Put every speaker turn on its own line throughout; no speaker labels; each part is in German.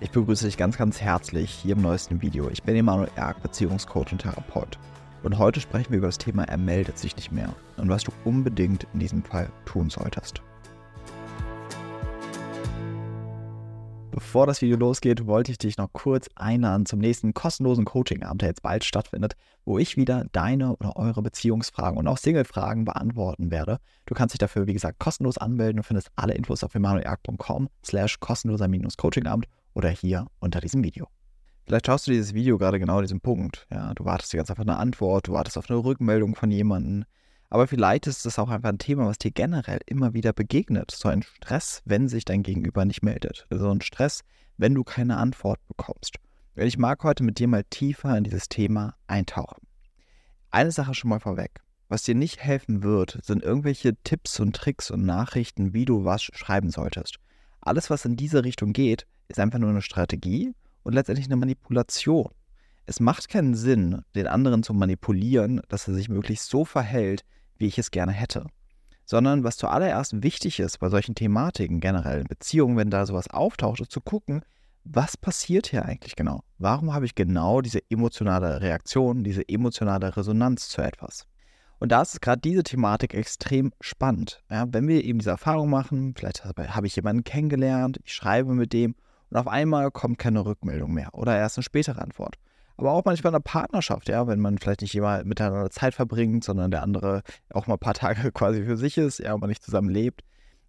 Ich begrüße dich ganz, ganz herzlich hier im neuesten Video. Ich bin Emanuel Erk, Beziehungscoach und Therapeut. Und heute sprechen wir über das Thema Er meldet sich nicht mehr und was du unbedingt in diesem Fall tun solltest. Bevor das Video losgeht, wollte ich dich noch kurz einladen zum nächsten kostenlosen Coaching-Abend, der jetzt bald stattfindet, wo ich wieder deine oder eure Beziehungsfragen und auch Single-Fragen beantworten werde. Du kannst dich dafür, wie gesagt, kostenlos anmelden und findest alle Infos auf emanuelerk.com slash kostenloser-coaching-Abend oder hier unter diesem Video. Vielleicht schaust du dieses Video gerade genau an diesem Punkt. Ja, du wartest die ganze Zeit auf eine Antwort, du wartest auf eine Rückmeldung von jemandem. Aber vielleicht ist es auch einfach ein Thema, was dir generell immer wieder begegnet. So ein Stress, wenn sich dein Gegenüber nicht meldet. So ein Stress, wenn du keine Antwort bekommst. Und ich mag heute mit dir mal tiefer in dieses Thema eintauchen. Eine Sache schon mal vorweg. Was dir nicht helfen wird, sind irgendwelche Tipps und Tricks und Nachrichten, wie du was schreiben solltest. Alles, was in diese Richtung geht, ist einfach nur eine Strategie und letztendlich eine Manipulation. Es macht keinen Sinn, den anderen zu manipulieren, dass er sich möglichst so verhält, wie ich es gerne hätte. Sondern was zuallererst wichtig ist bei solchen Thematiken, generell in Beziehungen, wenn da sowas auftaucht, ist zu gucken, was passiert hier eigentlich genau? Warum habe ich genau diese emotionale Reaktion, diese emotionale Resonanz zu etwas? Und da ist gerade diese Thematik extrem spannend. Ja, wenn wir eben diese Erfahrung machen, vielleicht habe ich jemanden kennengelernt, ich schreibe mit dem und auf einmal kommt keine Rückmeldung mehr oder erst eine spätere Antwort. Aber auch manchmal in einer Partnerschaft, ja, wenn man vielleicht nicht immer miteinander Zeit verbringt, sondern der andere auch mal ein paar Tage quasi für sich ist, ja, und man nicht zusammen lebt,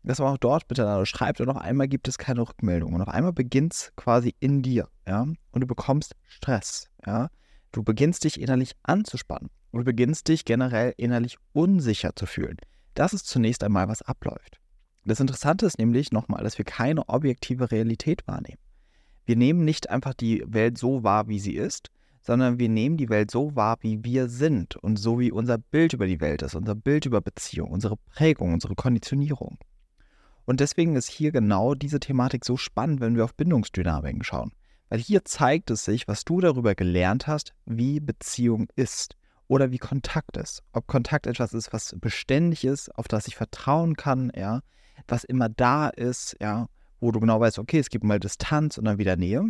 dass man auch dort miteinander schreibt und auf einmal gibt es keine Rückmeldung. Und auf einmal beginnt es quasi in dir, ja, und du bekommst Stress, ja. Du beginnst dich innerlich anzuspannen und du beginnst dich generell innerlich unsicher zu fühlen. Das ist zunächst einmal, was abläuft. Das Interessante ist nämlich nochmal, dass wir keine objektive Realität wahrnehmen. Wir nehmen nicht einfach die Welt so wahr, wie sie ist, sondern wir nehmen die Welt so wahr, wie wir sind und so wie unser Bild über die Welt ist, unser Bild über Beziehung, unsere Prägung, unsere Konditionierung. Und deswegen ist hier genau diese Thematik so spannend, wenn wir auf Bindungsdynamiken schauen. Weil hier zeigt es sich, was du darüber gelernt hast, wie Beziehung ist oder wie Kontakt ist. Ob Kontakt etwas ist, was beständig ist, auf das ich vertrauen kann, ja, was immer da ist, ja, wo du genau weißt, okay, es gibt mal Distanz und dann wieder Nähe.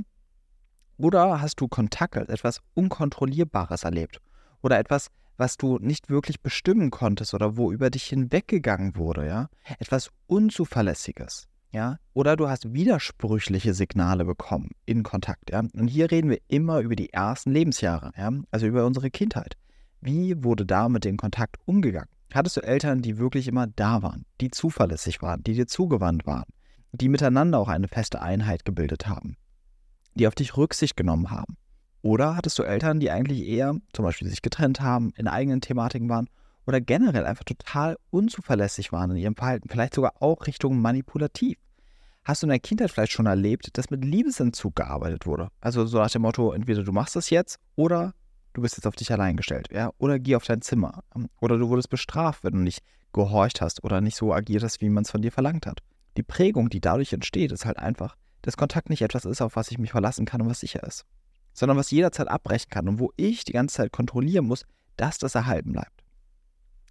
Oder hast du Kontakt als etwas Unkontrollierbares erlebt? Oder etwas, was du nicht wirklich bestimmen konntest oder wo über dich hinweggegangen wurde, ja? Etwas Unzuverlässiges, ja? Oder du hast widersprüchliche Signale bekommen in Kontakt, ja? Und hier reden wir immer über die ersten Lebensjahre, ja? Also über unsere Kindheit. Wie wurde da mit dem Kontakt umgegangen? Hattest du Eltern, die wirklich immer da waren, die zuverlässig waren, die dir zugewandt waren, die miteinander auch eine feste Einheit gebildet haben, die auf dich Rücksicht genommen haben? Oder hattest du Eltern, die eigentlich eher zum Beispiel sich getrennt haben, in eigenen Thematiken waren oder generell einfach total unzuverlässig waren in ihrem Verhalten, vielleicht sogar auch Richtung manipulativ? Hast du in der Kindheit vielleicht schon erlebt, dass mit Liebesentzug gearbeitet wurde? Also so nach dem Motto, entweder du machst das jetzt oder du bist jetzt auf dich allein gestellt, ja, oder geh auf dein Zimmer. Oder du wurdest bestraft, wenn du nicht gehorcht hast oder nicht so agiert hast, wie man es von dir verlangt hat. Die Prägung, die dadurch entsteht, ist halt einfach, dass Kontakt nicht etwas ist, auf was ich mich verlassen kann und was sicher ist, sondern was jederzeit abbrechen kann und wo ich die ganze Zeit kontrollieren muss, dass das erhalten bleibt.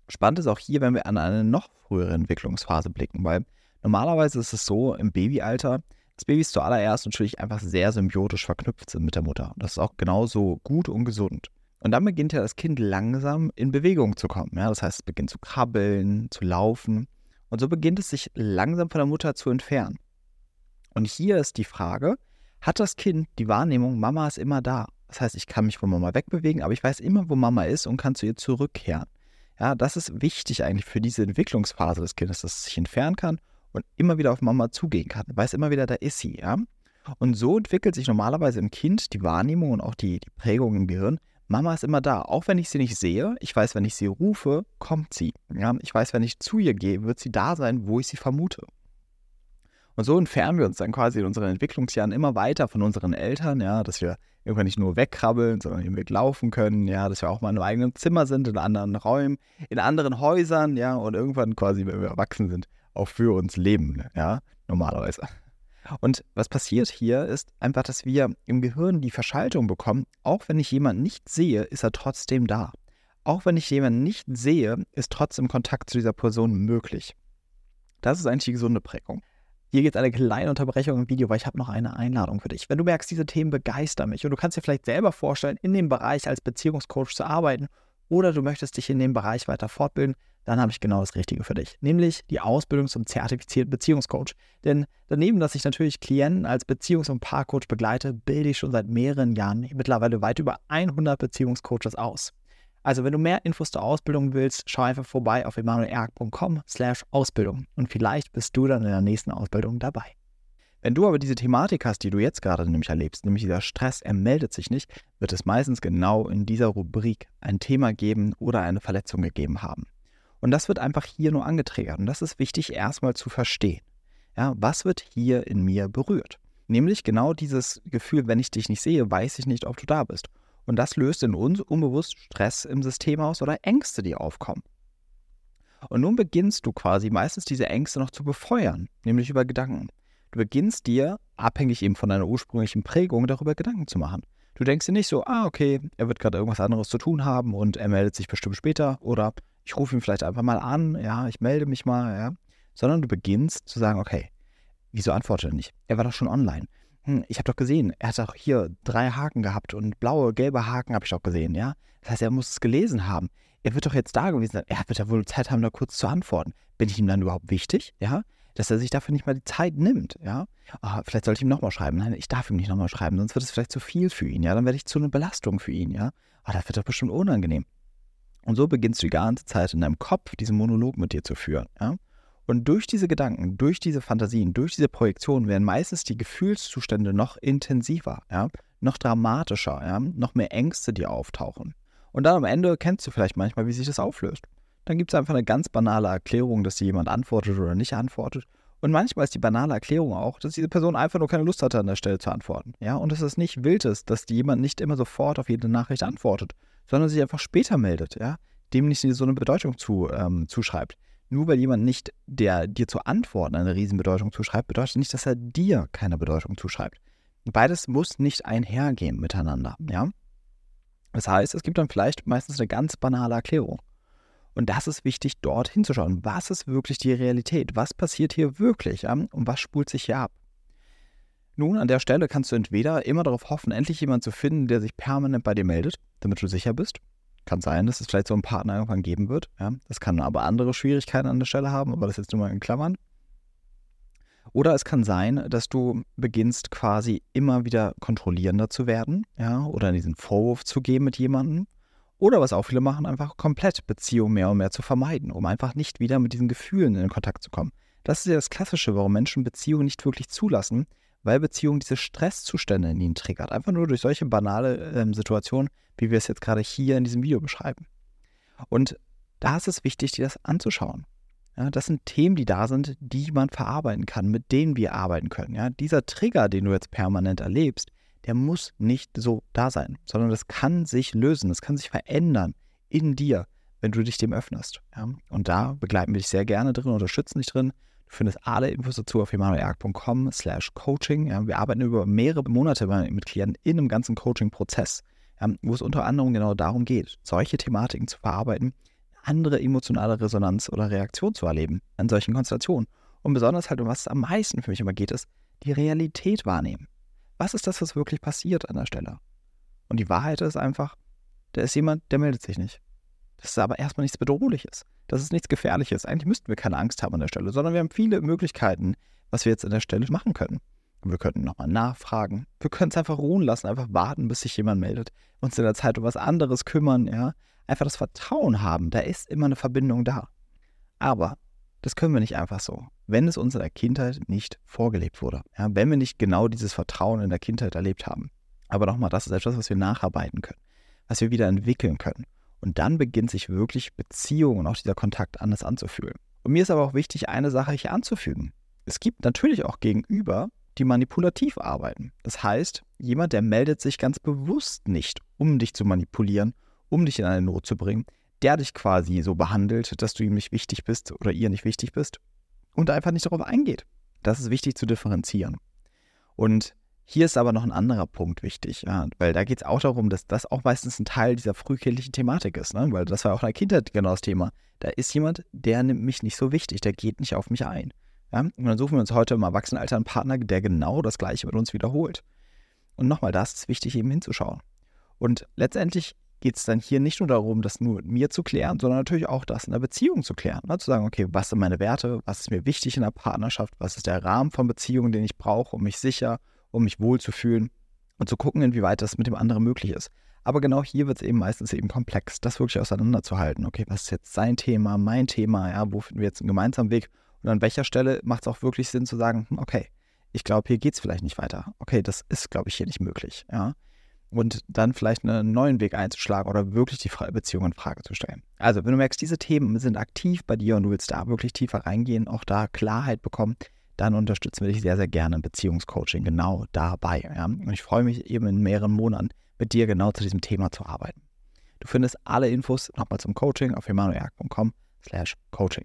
Spannend ist auch hier, wenn wir an eine noch frühere Entwicklungsphase blicken, weil normalerweise ist es so im Babyalter, dass Babys zuallererst natürlich einfach sehr symbiotisch verknüpft sind mit der Mutter. Das ist auch genauso gut und gesund. Und dann beginnt ja das Kind langsam in Bewegung zu kommen. Ja? Das heißt, es beginnt zu krabbeln, zu laufen. Und so beginnt es sich langsam von der Mutter zu entfernen. Und hier ist die Frage, hat das Kind die Wahrnehmung, Mama ist immer da? Das heißt, ich kann mich von Mama wegbewegen, aber ich weiß immer, wo Mama ist und kann zu ihr zurückkehren. Ja, das ist wichtig eigentlich für diese Entwicklungsphase des Kindes, dass es sich entfernen kann und immer wieder auf Mama zugehen kann. Weiß immer wieder, da ist sie, ja. Und so entwickelt sich normalerweise im Kind die Wahrnehmung und auch die, die Prägung im Gehirn, Mama ist immer da. Auch wenn ich sie nicht sehe, ich weiß, wenn ich sie rufe, kommt sie. Ja, ich weiß, wenn ich zu ihr gehe, wird sie da sein, wo ich sie vermute. Und so entfernen wir uns dann quasi in unseren Entwicklungsjahren immer weiter von unseren Eltern, ja, dass wir irgendwann nicht nur wegkrabbeln, sondern eben weglaufen können, ja, dass wir auch mal in einem eigenen Zimmer sind, in anderen Räumen, in anderen Häusern, ja, und irgendwann quasi, wenn wir erwachsen sind, auch für uns leben, ja, normalerweise. Und was passiert hier ist einfach, dass wir im Gehirn die Verschaltung bekommen, auch wenn ich jemanden nicht sehe, ist er trotzdem da. Auch wenn ich jemanden nicht sehe, ist trotzdem Kontakt zu dieser Person möglich. Das ist eigentlich die gesunde Prägung. Hier gibt es eine kleine Unterbrechung im Video, weil ich habe noch eine Einladung für dich. Wenn du merkst, diese Themen begeistern mich und du kannst dir vielleicht selber vorstellen, in dem Bereich als Beziehungscoach zu arbeiten oder du möchtest dich in dem Bereich weiter fortbilden, dann habe ich genau das Richtige für dich, nämlich die Ausbildung zum zertifizierten Beziehungscoach. Denn daneben, dass ich natürlich Klienten als Beziehungs- und Paarcoach begleite, bilde ich schon seit mehreren Jahren mittlerweile weit über 100 Beziehungscoaches aus. Also wenn du mehr Infos zur Ausbildung willst, schau einfach vorbei auf emanuelerg.com slash Ausbildung und vielleicht bist du dann in der nächsten Ausbildung dabei. Wenn du aber diese Thematik hast, die du jetzt gerade nämlich erlebst, nämlich dieser Stress, er meldet sich nicht, wird es meistens genau in dieser Rubrik ein Thema geben oder eine Verletzung gegeben haben. Und das wird einfach hier nur angetriggert und das ist wichtig erstmal zu verstehen. Ja, was wird hier in mir berührt? Nämlich genau dieses Gefühl, wenn ich dich nicht sehe, weiß ich nicht, ob du da bist. Und das löst in uns unbewusst Stress im System aus oder Ängste, die aufkommen. Und nun beginnst du quasi meistens diese Ängste noch zu befeuern, nämlich über Gedanken. Du beginnst dir, abhängig eben von deiner ursprünglichen Prägung, darüber Gedanken zu machen. Du denkst dir nicht so, ah, okay, er wird gerade irgendwas anderes zu tun haben und er meldet sich bestimmt später oder ich rufe ihn vielleicht einfach mal an, ja, ich melde mich mal, ja. Sondern du beginnst zu sagen, okay, wieso antwortet er nicht? Er war doch schon online hm, ich habe doch gesehen, er hat auch hier drei Haken gehabt und blaue, gelbe Haken habe ich auch gesehen, ja. Das heißt, er muss es gelesen haben. Er wird doch jetzt da gewesen sein. Er wird ja wohl Zeit haben, da kurz zu antworten. Bin ich ihm dann überhaupt wichtig, ja? Dass er sich dafür nicht mal die Zeit nimmt, ja? Oh, vielleicht sollte ich ihm nochmal schreiben. Nein, ich darf ihm nicht nochmal schreiben, sonst wird es vielleicht zu viel für ihn, ja? Dann werde ich zu einer Belastung für ihn, ja? Oh, das wird doch bestimmt unangenehm. Und so beginnst du die ganze Zeit in deinem Kopf diesen Monolog mit dir zu führen, ja? Und durch diese Gedanken, durch diese Fantasien, durch diese Projektionen werden meistens die Gefühlszustände noch intensiver, ja, noch dramatischer, ja, noch mehr Ängste, die auftauchen. Und dann am Ende kennst du vielleicht manchmal, wie sich das auflöst. Dann gibt es einfach eine ganz banale Erklärung, dass dir jemand antwortet oder nicht antwortet. Und manchmal ist die banale Erklärung auch, dass diese Person einfach nur keine Lust hatte, an der Stelle zu antworten. Ja, und dass es nicht wild ist, dass jemand nicht immer sofort auf jede Nachricht antwortet, sondern sich einfach später meldet, ja, dem nicht so eine Bedeutung zu, ähm, zuschreibt. Nur weil jemand nicht, der dir zu antworten eine Riesenbedeutung zuschreibt, bedeutet nicht, dass er dir keine Bedeutung zuschreibt. Beides muss nicht einhergehen miteinander, ja. Das heißt, es gibt dann vielleicht meistens eine ganz banale Erklärung. Und das ist wichtig, dort hinzuschauen. Was ist wirklich die Realität? Was passiert hier wirklich? Ja? Und was spult sich hier ab? Nun, an der Stelle kannst du entweder immer darauf hoffen, endlich jemanden zu finden, der sich permanent bei dir meldet, damit du sicher bist. Kann sein, dass es vielleicht so einen Partner irgendwann geben wird. Ja. Das kann aber andere Schwierigkeiten an der Stelle haben, aber das jetzt nur mal in Klammern. Oder es kann sein, dass du beginnst quasi immer wieder kontrollierender zu werden, ja, oder diesen Vorwurf zu gehen mit jemandem. Oder was auch viele machen, einfach komplett Beziehungen mehr und mehr zu vermeiden, um einfach nicht wieder mit diesen Gefühlen in Kontakt zu kommen. Das ist ja das Klassische, warum Menschen Beziehungen nicht wirklich zulassen, weil Beziehung diese Stresszustände in ihnen triggert. Einfach nur durch solche banale ähm, Situationen, wie wir es jetzt gerade hier in diesem Video beschreiben. Und da ist es wichtig, dir das anzuschauen. Ja, das sind Themen, die da sind, die man verarbeiten kann, mit denen wir arbeiten können. Ja, dieser Trigger, den du jetzt permanent erlebst, der muss nicht so da sein, sondern das kann sich lösen, das kann sich verändern in dir, wenn du dich dem öffnest. Ja, und da begleiten wir dich sehr gerne drin, unterstützen dich drin. Findest alle Infos dazu auf emanuelerg.com slash coaching. Ja, wir arbeiten über mehrere Monate mit Klienten in einem ganzen Coaching-Prozess ähm, wo es unter anderem genau darum geht, solche Thematiken zu verarbeiten, andere emotionale Resonanz oder Reaktion zu erleben an solchen Konstellationen. Und besonders halt, um was es am meisten für mich immer geht, ist, die Realität wahrnehmen. Was ist das, was wirklich passiert an der Stelle? Und die Wahrheit ist einfach, da ist jemand, der meldet sich nicht. Das ist aber erstmal nichts Bedrohliches. Das ist nichts Gefährliches. Eigentlich müssten wir keine Angst haben an der Stelle, sondern wir haben viele Möglichkeiten, was wir jetzt an der Stelle machen können. Wir könnten nochmal nachfragen. Wir können es einfach ruhen lassen, einfach warten, bis sich jemand meldet. Uns in der Zeit um was anderes kümmern, ja. Einfach das Vertrauen haben, da ist immer eine Verbindung da. Aber das können wir nicht einfach so, wenn es uns in der Kindheit nicht vorgelebt wurde. Ja, wenn wir nicht genau dieses Vertrauen in der Kindheit erlebt haben. Aber nochmal, das ist etwas, was wir nacharbeiten können, was wir wieder entwickeln können. Und dann beginnt sich wirklich Beziehung und auch dieser Kontakt anders anzufühlen. Und mir ist aber auch wichtig, eine Sache hier anzufügen. Es gibt natürlich auch gegenüber die manipulativ arbeiten. Das heißt, jemand, der meldet sich ganz bewusst nicht, um dich zu manipulieren, um dich in eine Not zu bringen, der dich quasi so behandelt, dass du ihm nicht wichtig bist oder ihr nicht wichtig bist und einfach nicht darauf eingeht. Das ist wichtig zu differenzieren. Und hier ist aber noch ein anderer Punkt wichtig, ja, weil da geht es auch darum, dass das auch meistens ein Teil dieser frühkindlichen Thematik ist, ne? weil das war auch in der Kindheit genau das Thema. Da ist jemand, der nimmt mich nicht so wichtig, der geht nicht auf mich ein. Ja? Und dann suchen wir uns heute im Erwachsenenalter einen Partner, der genau das Gleiche mit uns wiederholt. Und nochmal, da ist wichtig, eben hinzuschauen. Und letztendlich geht es dann hier nicht nur darum, das nur mit mir zu klären, sondern natürlich auch das in der Beziehung zu klären. Ne? Zu sagen, okay, was sind meine Werte, was ist mir wichtig in der Partnerschaft, was ist der Rahmen von Beziehungen, den ich brauche, um mich sicher, um mich wohlzufühlen und zu gucken, inwieweit das mit dem anderen möglich ist. Aber genau hier wird es eben meistens eben komplex, das wirklich auseinanderzuhalten. Okay, was ist jetzt sein Thema, mein Thema, ja, wo finden wir jetzt einen gemeinsamen Weg und an welcher Stelle macht es auch wirklich Sinn zu sagen, hm, okay, ich glaube, hier geht es vielleicht nicht weiter. Okay, das ist, glaube ich, hier nicht möglich, ja und dann vielleicht einen neuen Weg einzuschlagen oder wirklich die Beziehung in Frage zu stellen. Also, wenn du merkst, diese Themen sind aktiv bei dir und du willst da wirklich tiefer reingehen, auch da Klarheit bekommen, dann unterstützen wir dich sehr, sehr gerne im Beziehungscoaching genau dabei. Ja? Und ich freue mich eben in mehreren Monaten mit dir genau zu diesem Thema zu arbeiten. Du findest alle Infos nochmal zum Coaching auf emanuelcom slash coaching.